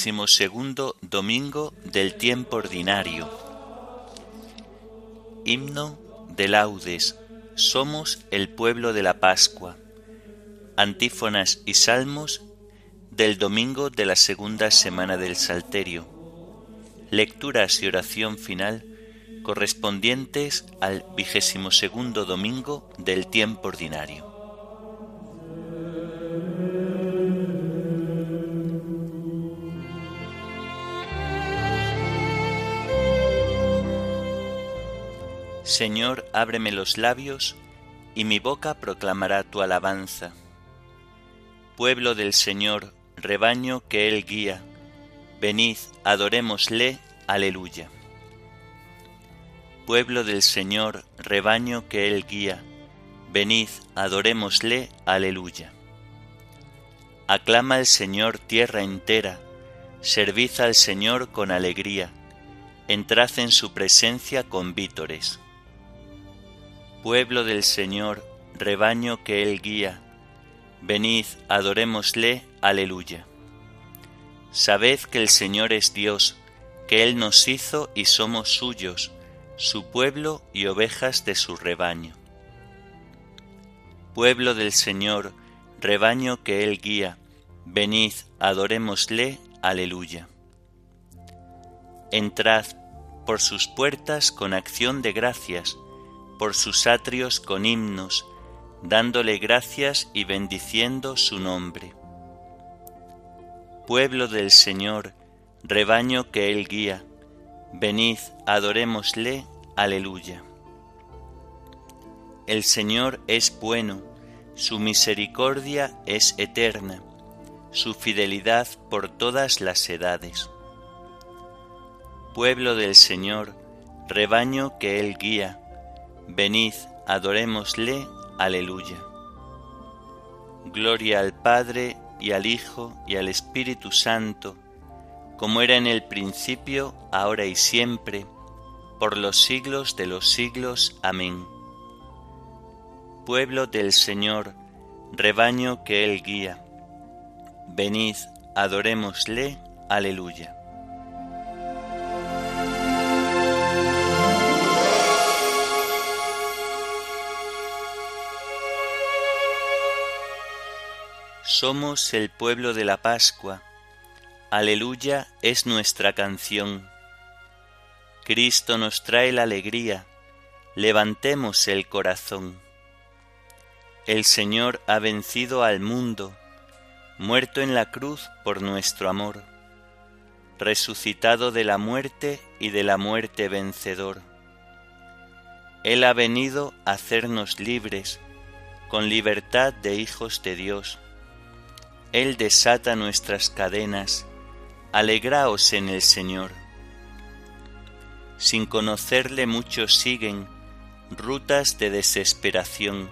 Vigésimo segundo domingo del tiempo ordinario. Himno de laudes somos el pueblo de la Pascua. Antífonas y salmos del domingo de la segunda semana del Salterio. Lecturas y oración final correspondientes al vigésimo segundo domingo del tiempo ordinario. Señor, ábreme los labios, y mi boca proclamará tu alabanza. Pueblo del Señor, rebaño que Él guía, venid, adorémosle, aleluya. Pueblo del Señor, rebaño que Él guía, venid, adorémosle, aleluya. Aclama al Señor tierra entera, servid al Señor con alegría, entrad en su presencia con vítores Pueblo del Señor, rebaño que Él guía, venid, adorémosle, aleluya. Sabed que el Señor es Dios, que Él nos hizo y somos suyos, su pueblo y ovejas de su rebaño. Pueblo del Señor, rebaño que Él guía, venid, adorémosle, aleluya. Entrad por sus puertas con acción de gracias, por sus atrios con himnos, dándole gracias y bendiciendo su nombre. Pueblo del Señor, rebaño que Él guía, venid, adorémosle, aleluya. El Señor es bueno, su misericordia es eterna, su fidelidad por todas las edades. Pueblo del Señor, rebaño que Él guía, Venid, adorémosle, aleluya. Gloria al Padre y al Hijo y al Espíritu Santo, como era en el principio, ahora y siempre, por los siglos de los siglos. Amén. Pueblo del Señor, rebaño que Él guía, venid, adorémosle, aleluya. Somos el pueblo de la Pascua. Aleluya es nuestra canción. Cristo nos trae la alegría. Levantemos el corazón. El Señor ha vencido al mundo, muerto en la cruz por nuestro amor, resucitado de la muerte y de la muerte vencedor. Él ha venido a hacernos libres, con libertad de hijos de Dios él desata nuestras cadenas, alegraos en el Señor. Sin conocerle muchos siguen rutas de desesperación,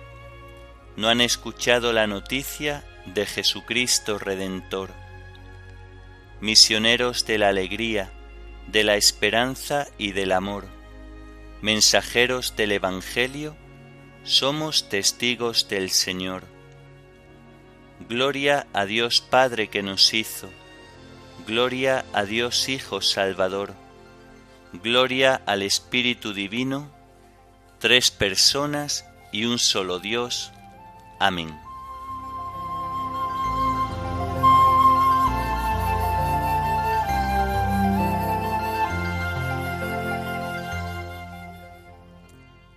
no han escuchado la noticia de Jesucristo Redentor. Misioneros de la alegría, de la esperanza y del amor, mensajeros del Evangelio, somos testigos del Señor Gloria a Dios Padre que nos hizo. Gloria a Dios Hijo Salvador. Gloria al Espíritu Divino, tres personas y un solo Dios. Amén.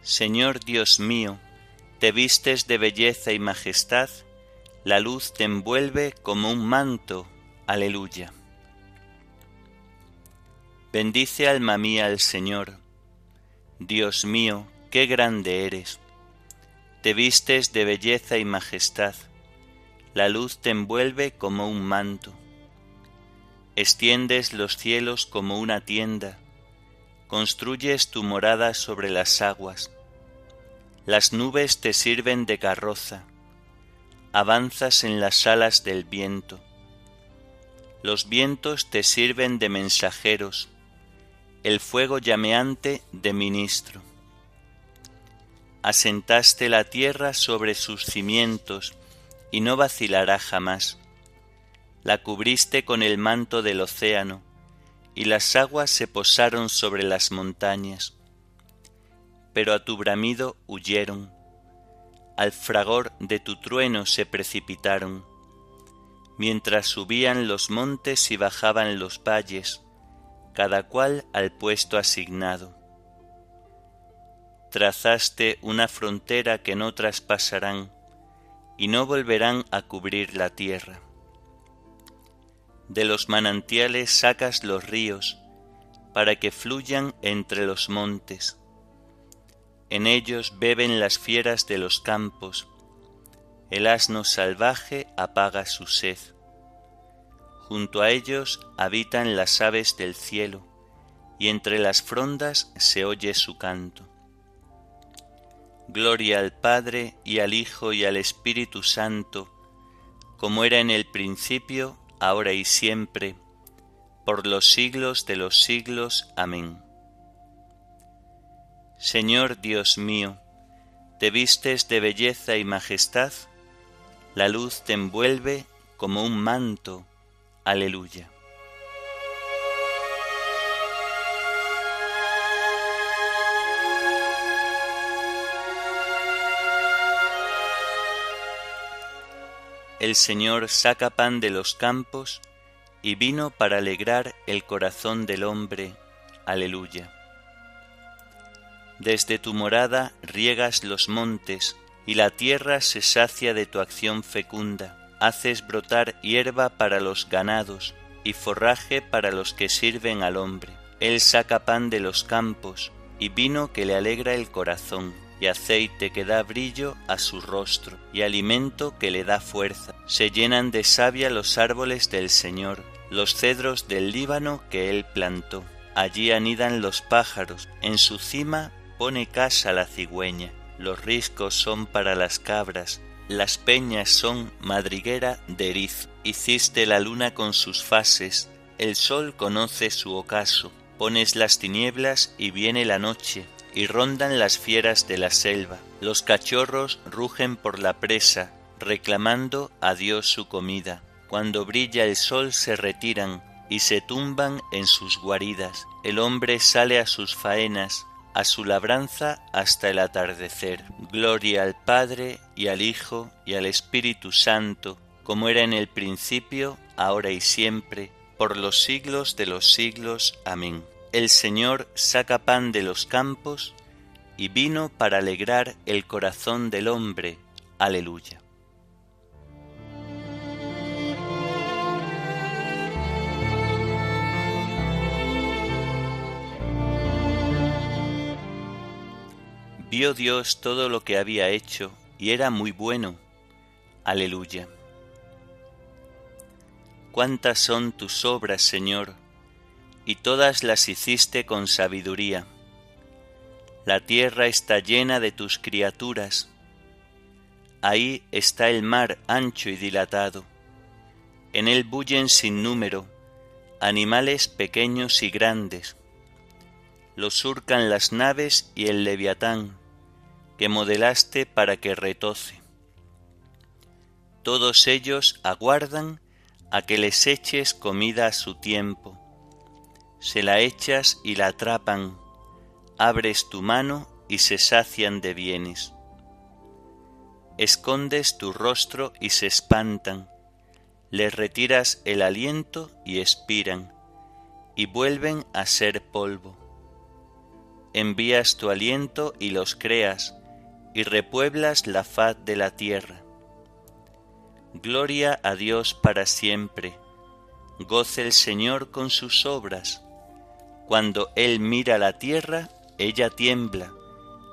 Señor Dios mío, te vistes de belleza y majestad, la luz te envuelve como un manto. Aleluya. Bendice alma mía al Señor. Dios mío, qué grande eres. Te vistes de belleza y majestad. La luz te envuelve como un manto. Extiendes los cielos como una tienda. Construyes tu morada sobre las aguas. Las nubes te sirven de carroza avanzas en las alas del viento. Los vientos te sirven de mensajeros, el fuego llameante de ministro. Asentaste la tierra sobre sus cimientos y no vacilará jamás. La cubriste con el manto del océano y las aguas se posaron sobre las montañas. Pero a tu bramido huyeron, al fragor de tu trueno se precipitaron, mientras subían los montes y bajaban los valles, cada cual al puesto asignado. Trazaste una frontera que no traspasarán y no volverán a cubrir la tierra de los manantiales sacas los ríos, para que fluyan entre los montes. En ellos beben las fieras de los campos, el asno salvaje apaga su sed. Junto a ellos habitan las aves del cielo, y entre las frondas se oye su canto. Gloria al Padre y al Hijo y al Espíritu Santo, como era en el principio, ahora y siempre, por los siglos de los siglos. Amén. Señor Dios mío, te vistes de belleza y majestad, la luz te envuelve como un manto. Aleluya. el Señor saca pan de los campos y vino para alegrar el corazón del hombre. Aleluya. Desde tu morada riegas los montes, y la tierra se sacia de tu acción fecunda. Haces brotar hierba para los ganados, y forraje para los que sirven al hombre. Él saca pan de los campos, y vino que le alegra el corazón y aceite que da brillo a su rostro, y alimento que le da fuerza. Se llenan de savia los árboles del Señor, los cedros del Líbano que él plantó. Allí anidan los pájaros, en su cima pone casa la cigüeña. Los riscos son para las cabras, las peñas son madriguera de eriz. Hiciste la luna con sus fases, el sol conoce su ocaso. Pones las tinieblas y viene la noche, y rondan las fieras de la selva. Los cachorros rugen por la presa, reclamando a Dios su comida. Cuando brilla el sol se retiran y se tumban en sus guaridas. El hombre sale a sus faenas, a su labranza hasta el atardecer. Gloria al Padre y al Hijo y al Espíritu Santo, como era en el principio, ahora y siempre, por los siglos de los siglos. Amén. El Señor saca pan de los campos y vino para alegrar el corazón del hombre. Aleluya. Vio Dios todo lo que había hecho y era muy bueno. Aleluya. Cuántas son tus obras, Señor, y todas las hiciste con sabiduría. La tierra está llena de tus criaturas. Ahí está el mar ancho y dilatado. En él bullen sin número animales pequeños y grandes. Lo surcan las naves y el leviatán, que modelaste para que retoce. Todos ellos aguardan a que les eches comida a su tiempo se la echas y la atrapan, abres tu mano y se sacian de bienes. Escondes tu rostro y se espantan, les retiras el aliento y expiran, y vuelven a ser polvo. Envías tu aliento y los creas, y repueblas la faz de la tierra. Gloria a Dios para siempre, goce el Señor con sus obras, cuando Él mira la tierra, ella tiembla,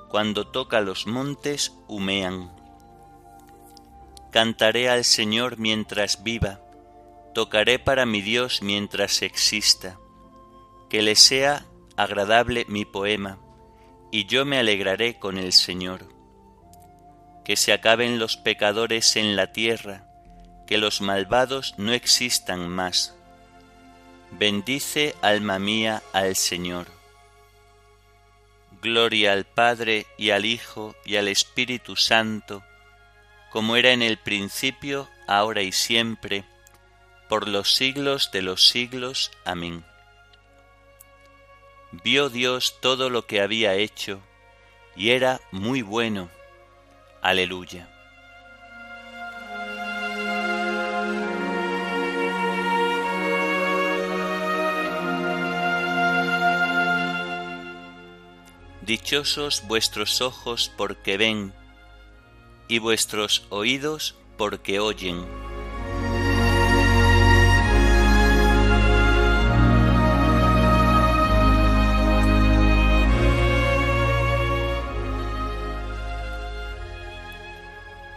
cuando toca los montes, humean. Cantaré al Señor mientras viva, tocaré para mi Dios mientras exista, que le sea agradable mi poema, y yo me alegraré con el Señor. Que se acaben los pecadores en la tierra, que los malvados no existan más. Bendice, alma mía, al Señor. Gloria al Padre y al Hijo y al Espíritu Santo, como era en el principio, ahora y siempre, por los siglos de los siglos. Amén. Vio Dios todo lo que había hecho, y era muy bueno. Aleluya. Dichosos vuestros ojos porque ven, y vuestros oídos porque oyen.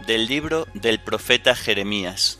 Del libro del profeta Jeremías.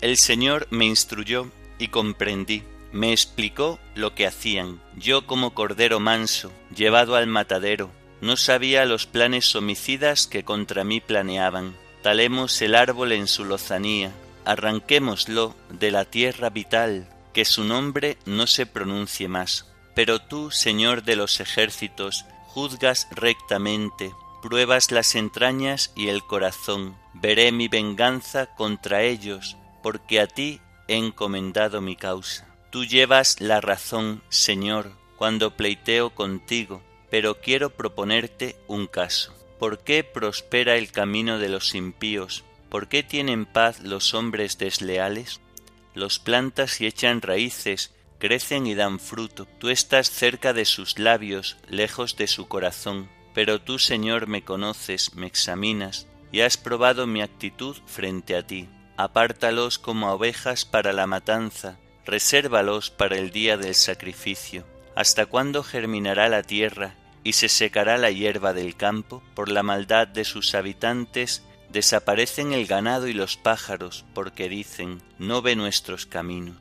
El Señor me instruyó y comprendí me explicó lo que hacían. Yo como cordero manso, llevado al matadero, no sabía los planes homicidas que contra mí planeaban. Talemos el árbol en su lozanía, arranquémoslo de la tierra vital, que su nombre no se pronuncie más. Pero tú, Señor de los ejércitos, juzgas rectamente, pruebas las entrañas y el corazón. Veré mi venganza contra ellos, porque a ti he encomendado mi causa. Tú llevas la razón, Señor, cuando pleiteo contigo, pero quiero proponerte un caso. ¿Por qué prospera el camino de los impíos? ¿Por qué tienen paz los hombres desleales? Los plantas y echan raíces, crecen y dan fruto. Tú estás cerca de sus labios, lejos de su corazón. Pero tú, Señor, me conoces, me examinas, y has probado mi actitud frente a ti. Apártalos como ovejas para la matanza, resérvalos para el día del sacrificio. ¿Hasta cuándo germinará la tierra y se secará la hierba del campo? Por la maldad de sus habitantes desaparecen el ganado y los pájaros, porque dicen, no ve nuestros caminos.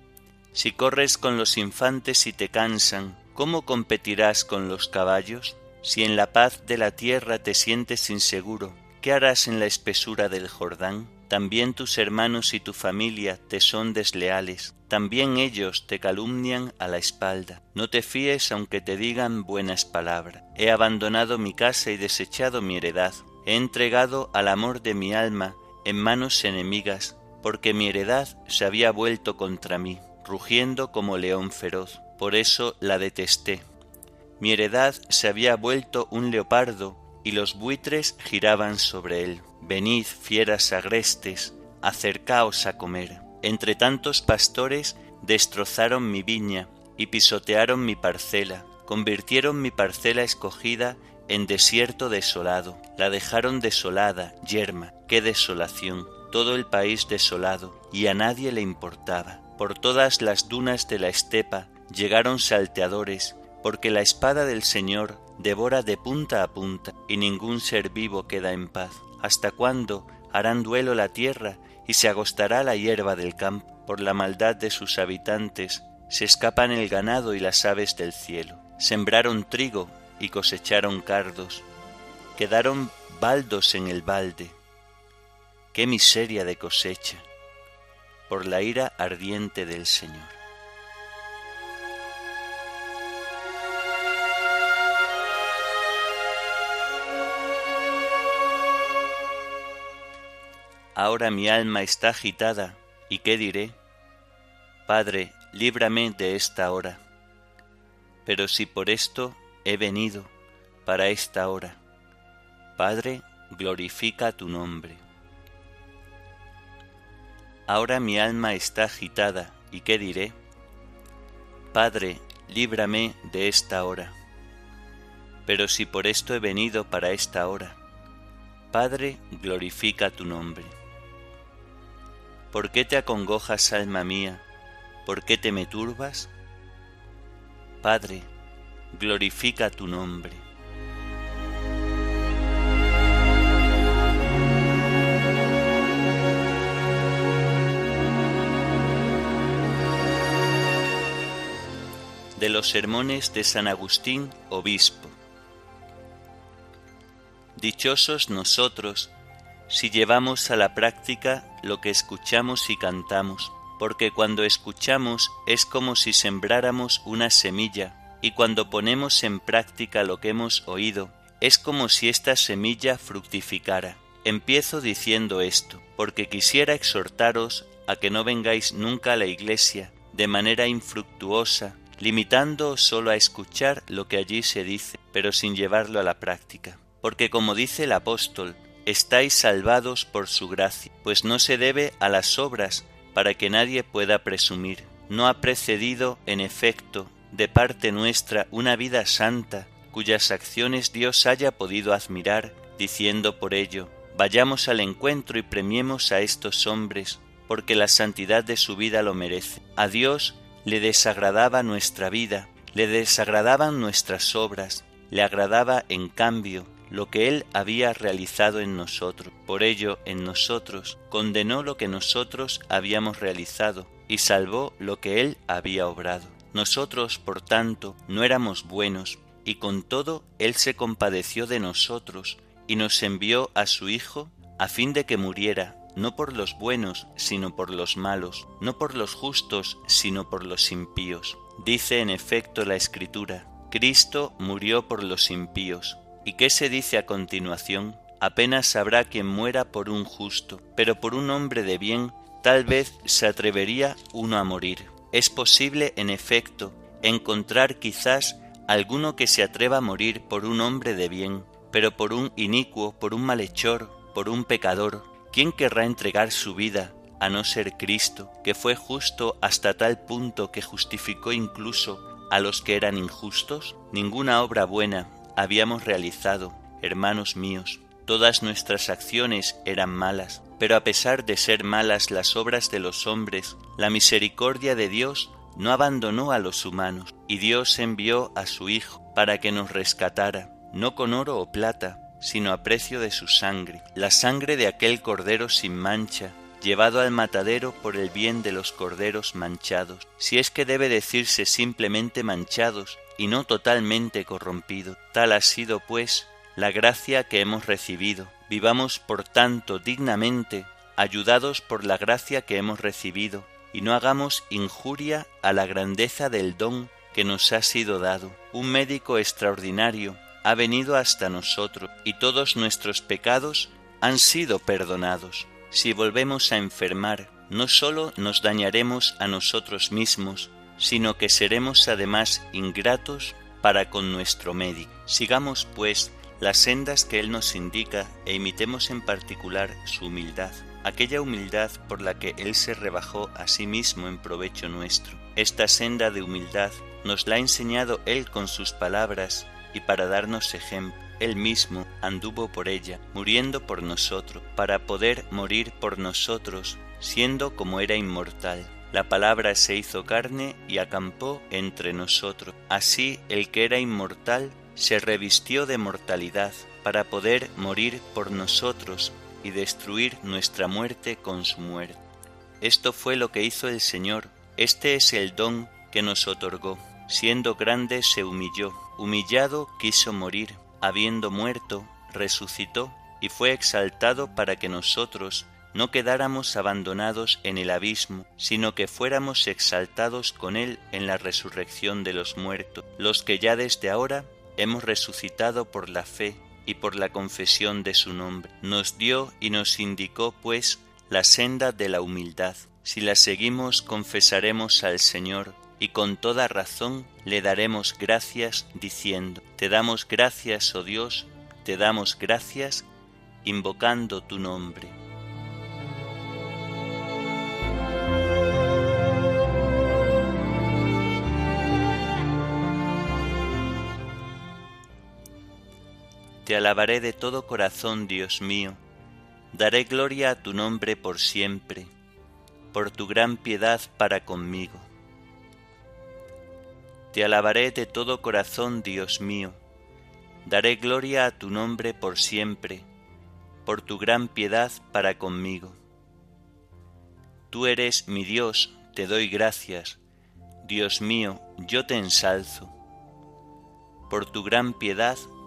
Si corres con los infantes y te cansan, ¿cómo competirás con los caballos? Si en la paz de la tierra te sientes inseguro, ¿qué harás en la espesura del Jordán? También tus hermanos y tu familia te son desleales, también ellos te calumnian a la espalda. No te fíes aunque te digan buenas palabras. He abandonado mi casa y desechado mi heredad. He entregado al amor de mi alma en manos enemigas, porque mi heredad se había vuelto contra mí, rugiendo como león feroz. Por eso la detesté. Mi heredad se había vuelto un leopardo, y los buitres giraban sobre él. Venid, fieras agrestes, acercaos a comer. Entre tantos pastores destrozaron mi viña y pisotearon mi parcela, convirtieron mi parcela escogida en desierto desolado, la dejaron desolada, yerma, qué desolación, todo el país desolado, y a nadie le importaba. Por todas las dunas de la estepa llegaron salteadores, porque la espada del Señor devora de punta a punta, y ningún ser vivo queda en paz. ¿Hasta cuándo harán duelo la tierra y se agostará la hierba del campo? Por la maldad de sus habitantes se escapan el ganado y las aves del cielo. Sembraron trigo y cosecharon cardos. Quedaron baldos en el balde. Qué miseria de cosecha por la ira ardiente del Señor. Ahora mi alma está agitada, ¿y qué diré? Padre, líbrame de esta hora. Pero si por esto he venido, para esta hora, Padre, glorifica tu nombre. Ahora mi alma está agitada, ¿y qué diré? Padre, líbrame de esta hora. Pero si por esto he venido para esta hora, Padre, glorifica tu nombre. ¿Por qué te acongojas, alma mía? ¿Por qué te me turbas? Padre, glorifica tu nombre. De los sermones de San Agustín, obispo. Dichosos nosotros si llevamos a la práctica lo que escuchamos y cantamos, porque cuando escuchamos es como si sembráramos una semilla, y cuando ponemos en práctica lo que hemos oído, es como si esta semilla fructificara. Empiezo diciendo esto, porque quisiera exhortaros a que no vengáis nunca a la iglesia de manera infructuosa, limitando solo a escuchar lo que allí se dice, pero sin llevarlo a la práctica. Porque como dice el apóstol, estáis salvados por su gracia, pues no se debe a las obras para que nadie pueda presumir. No ha precedido, en efecto, de parte nuestra una vida santa, cuyas acciones Dios haya podido admirar, diciendo por ello, vayamos al encuentro y premiemos a estos hombres, porque la santidad de su vida lo merece. A Dios le desagradaba nuestra vida, le desagradaban nuestras obras, le agradaba en cambio lo que Él había realizado en nosotros. Por ello, en nosotros condenó lo que nosotros habíamos realizado y salvó lo que Él había obrado. Nosotros, por tanto, no éramos buenos, y con todo Él se compadeció de nosotros y nos envió a su Hijo a fin de que muriera, no por los buenos, sino por los malos, no por los justos, sino por los impíos. Dice en efecto la Escritura, Cristo murió por los impíos ¿Y qué se dice a continuación? Apenas habrá quien muera por un justo, pero por un hombre de bien tal vez se atrevería uno a morir. Es posible, en efecto, encontrar quizás alguno que se atreva a morir por un hombre de bien, pero por un inicuo, por un malhechor, por un pecador. ¿Quién querrá entregar su vida a no ser Cristo, que fue justo hasta tal punto que justificó incluso a los que eran injustos? Ninguna obra buena, habíamos realizado, hermanos míos. Todas nuestras acciones eran malas, pero a pesar de ser malas las obras de los hombres, la misericordia de Dios no abandonó a los humanos, y Dios envió a su Hijo para que nos rescatara, no con oro o plata, sino a precio de su sangre, la sangre de aquel cordero sin mancha, llevado al matadero por el bien de los corderos manchados, si es que debe decirse simplemente manchados, y no totalmente corrompido. Tal ha sido, pues, la gracia que hemos recibido. Vivamos, por tanto, dignamente, ayudados por la gracia que hemos recibido, y no hagamos injuria a la grandeza del don que nos ha sido dado. Un médico extraordinario ha venido hasta nosotros, y todos nuestros pecados han sido perdonados. Si volvemos a enfermar, no sólo nos dañaremos a nosotros mismos, sino que seremos además ingratos para con nuestro médico. Sigamos, pues, las sendas que Él nos indica e imitemos en particular su humildad, aquella humildad por la que Él se rebajó a sí mismo en provecho nuestro. Esta senda de humildad nos la ha enseñado Él con sus palabras y para darnos ejemplo. Él mismo anduvo por ella, muriendo por nosotros, para poder morir por nosotros, siendo como era inmortal la palabra se hizo carne y acampó entre nosotros. Así el que era inmortal se revistió de mortalidad para poder morir por nosotros y destruir nuestra muerte con su muerte. Esto fue lo que hizo el Señor. Este es el don que nos otorgó. Siendo grande se humilló, humillado quiso morir, habiendo muerto, resucitó y fue exaltado para que nosotros, no quedáramos abandonados en el abismo, sino que fuéramos exaltados con Él en la resurrección de los muertos, los que ya desde ahora hemos resucitado por la fe y por la confesión de su nombre. Nos dio y nos indicó, pues, la senda de la humildad. Si la seguimos, confesaremos al Señor y con toda razón le daremos gracias diciendo, Te damos gracias, oh Dios, te damos gracias, invocando tu nombre. Te alabaré de todo corazón, Dios mío, daré gloria a tu nombre por siempre, por tu gran piedad para conmigo. Te alabaré de todo corazón, Dios mío, daré gloria a tu nombre por siempre, por tu gran piedad para conmigo. Tú eres mi Dios, te doy gracias, Dios mío, yo te ensalzo, por tu gran piedad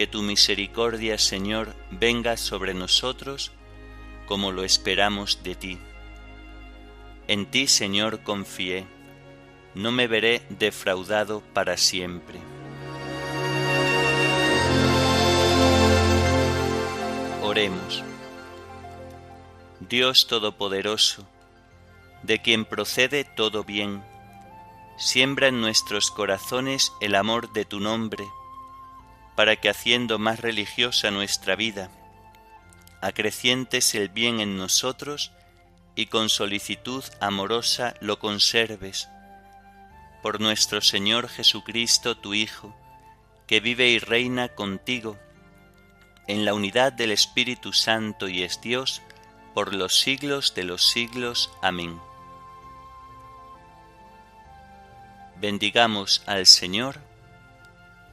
Que tu misericordia, Señor, venga sobre nosotros, como lo esperamos de ti. En ti, Señor, confié. No me veré defraudado para siempre. Oremos. Dios Todopoderoso, de quien procede todo bien, siembra en nuestros corazones el amor de tu nombre, para que haciendo más religiosa nuestra vida, acrecientes el bien en nosotros y con solicitud amorosa lo conserves. Por nuestro Señor Jesucristo, tu Hijo, que vive y reina contigo, en la unidad del Espíritu Santo y es Dios, por los siglos de los siglos. Amén. Bendigamos al Señor,